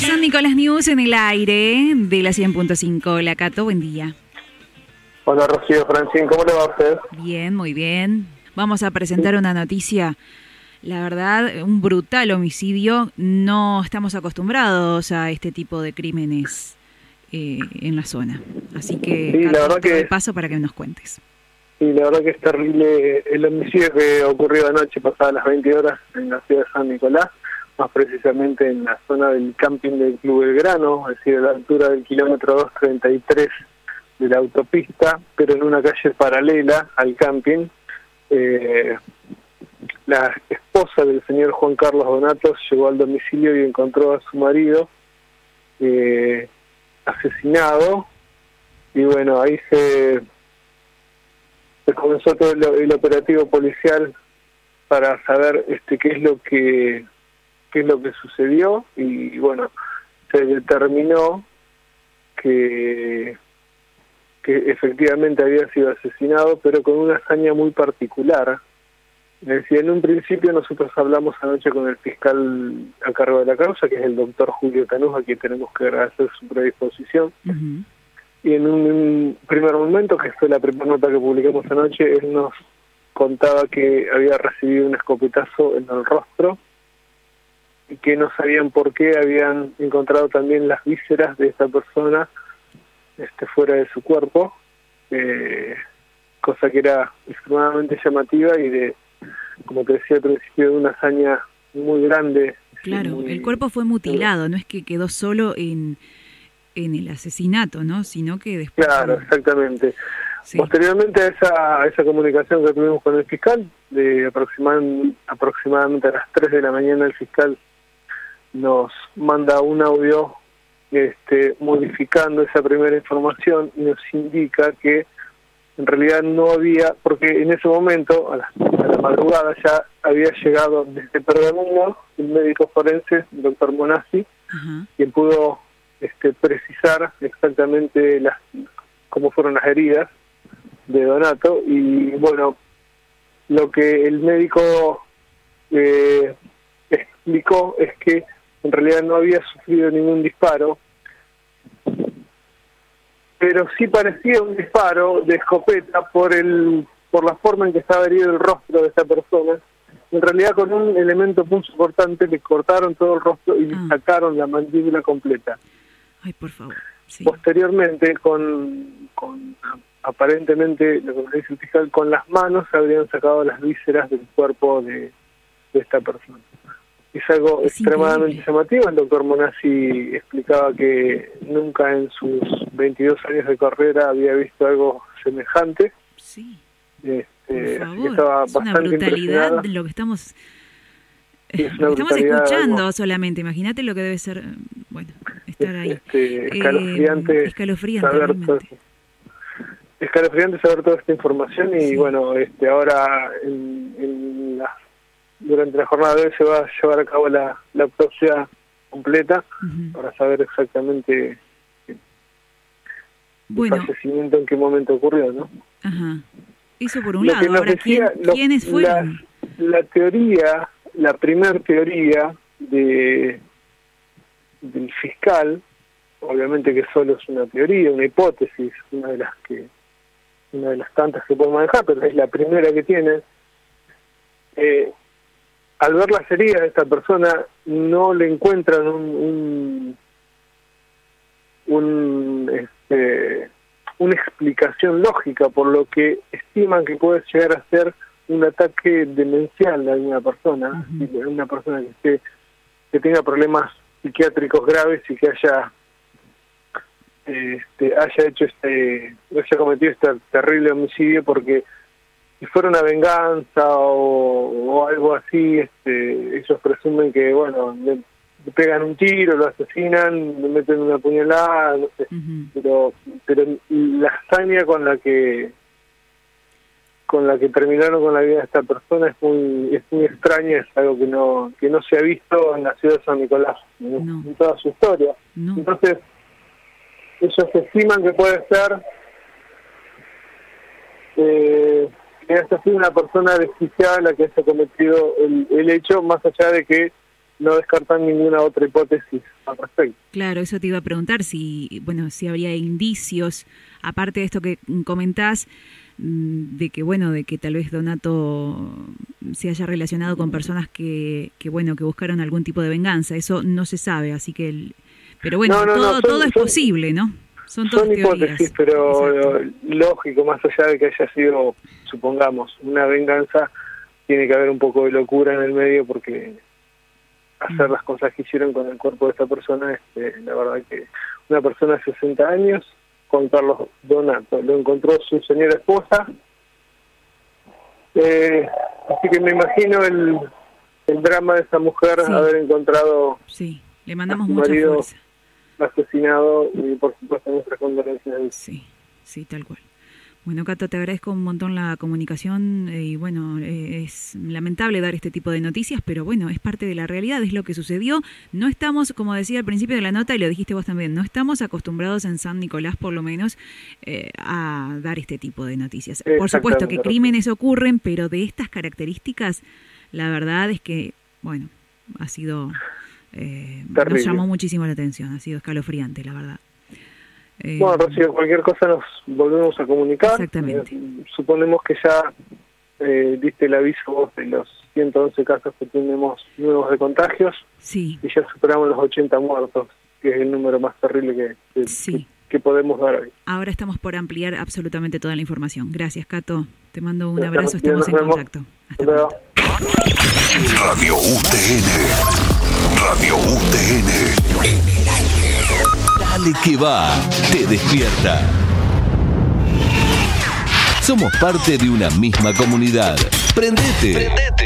San Nicolás News en el aire de la 100.5. La Cato, buen día. Hola Rocío Francín, ¿cómo le va a usted? Bien, muy bien. Vamos a presentar una noticia, la verdad, un brutal homicidio. No estamos acostumbrados a este tipo de crímenes eh, en la zona. Así que, Sí, la Cato, verdad te doy que- paso para que nos cuentes. Y la verdad que es terrible el homicidio que ocurrió anoche, pasadas las 20 horas, en la ciudad de San Nicolás, más precisamente en la zona del camping del Club Belgrano, es decir, a la altura del kilómetro 233 de la autopista, pero en una calle paralela al camping. Eh, la esposa del señor Juan Carlos Donato llegó al domicilio y encontró a su marido eh, asesinado. Y bueno, ahí se comenzó todo el, operativo policial para saber este qué es lo que qué es lo que sucedió y bueno se determinó que que efectivamente había sido asesinado pero con una hazaña muy particular decir, en un principio nosotros hablamos anoche con el fiscal a cargo de la causa, que es el doctor Julio Tanús, a tenemos que agradecer su predisposición. Y en un, primer momento, que fue la primera nota que publicamos anoche, él nos contaba que había recibido un escopetazo en el rostro y que no sabían por qué habían encontrado también las vísceras de esta persona este, fuera de su cuerpo, eh, cosa que era extremadamente llamativa y de, como te decía al principio, de una hazaña muy grande. Claro, muy- el cuerpo fue mutilado, no es que quedó solo en, en el asesinato, ¿no? Sino que después... Claro, exactamente. Sí. Posteriormente a esa, a esa comunicación que tuvimos con el fiscal, de aproximan- aproximadamente a las 3 de la mañana el fiscal nos manda un audio este, modificando esa primera información y nos indica que en realidad no había, porque en ese momento, a la, a la madrugada, ya había llegado desde Pergamino el médico forense, el doctor Monassi, Ajá. quien pudo este, precisar exactamente las cómo fueron las heridas de Donato. Y bueno lo que el médico eh, explicó es que en realidad no había sufrido ningún disparo pero sí parecía un disparo de escopeta por el por la forma en que estaba herido el rostro de esa persona. En realidad con un elemento punzo cortante le cortaron todo el rostro y le Ah. sacaron la mandíbula completa Ay, por favor. Sí. posteriormente con, con aparentemente lo que me dice el fiscal con las manos se habrían sacado las vísceras del cuerpo de, de esta persona es algo Es extremadamente llamativo el doctor Monassi explicaba que nunca en sus 22 años de carrera había visto algo semejante Sí, este, por favor. estaba Es una brutalidad lo que estamos... Sí, es una lo que estamos escuchando solamente. Imagínate lo que debe ser, estar ahí. este, escalofriante Eh, escalofriante, saber todo, escalofriante saber toda esta información y Sí. bueno este ahora en, en la- durante la jornada de hoy se va a llevar a cabo la, la autopsia completa para saber exactamente Bueno, el fallecimiento en qué momento ocurrió no ajá. Eso por un Lo lado. Ahora, ¿quién- lo- ¿quiénes fueron? La, la teoría, la primer teoría de del fiscal, obviamente que solo es una teoría, una hipótesis, una de las que una de las tantas que puede manejar, pero es la primera que tiene. Eh, al ver las heridas de esta persona, no le encuentran un, un, un, este, una explicación lógica, por lo que estiman que puede llegar a ser un ataque demencial de alguna persona, de una persona que, esté, que tenga problemas psiquiátricos graves y que haya este, haya hecho este haya cometido este terrible homicidio porque si fuera una venganza o, o algo así este ellos presumen que bueno le, le pegan un tiro lo asesinan le meten una puñalada no sé. Pero pero la hazaña con la que con la que terminaron con la vida de esta persona es muy es muy extraña es algo que no que no se ha visto en la ciudad de San Nicolás en, No. en toda su historia No. entonces ellos estiman que puede ser eh, que haya sido una persona desquiciada la que haya cometido el, el hecho, más allá de que no descartan ninguna otra hipótesis al respecto. Claro, eso te iba a preguntar si, bueno, si habría indicios, aparte de esto que comentás, de que bueno, de que tal vez Donato se haya relacionado con personas que, que bueno, que buscaron algún tipo de venganza, eso no se sabe, así que, el, pero bueno, todo, todo es posible, ¿no? Son, son hipótesis, pero lógico, más allá de que haya sido, supongamos, una venganza, tiene que haber un poco de locura en el medio porque hacer las cosas que hicieron con el cuerpo de esta persona, este, la verdad que una persona de 60 años, con Carlos Donato, lo encontró su señora esposa, eh, así que me imagino el, el drama de esa mujer haber encontrado sí. Le mandamos mucha fuerza. asesinado y por supuesto nuestras condolencias. Sí, sí, tal cual. Bueno, Cato, te agradezco un montón la comunicación eh, y bueno, eh, es lamentable dar este tipo de noticias, pero bueno, es parte de la realidad, es lo que sucedió. No estamos, como decía al principio de la nota y lo dijiste vos también, no estamos acostumbrados en San Nicolás por lo menos eh, a dar este tipo de noticias. Por supuesto que crímenes ocurren, pero de estas características, la verdad es que, bueno, ha sido... nos llamó muchísimo la atención, ha sido escalofriante, la verdad. Eh, bueno, Rocío, cualquier cosa nos volvemos a comunicar. Exactamente. Eh, suponemos que ya eh, diste el aviso vos de los 111 casos que tenemos nuevos de contagios. Sí. Y ya superamos los 80 muertos, que es el número más terrible que, que, podemos dar hoy. Ahora estamos por ampliar absolutamente toda la información. Gracias, Cato. Te mando un abrazo, estamos en contacto. Hasta luego. Radio UTN. Dale que va, te despierta. Somos parte de una misma comunidad. Prendete. Prendete.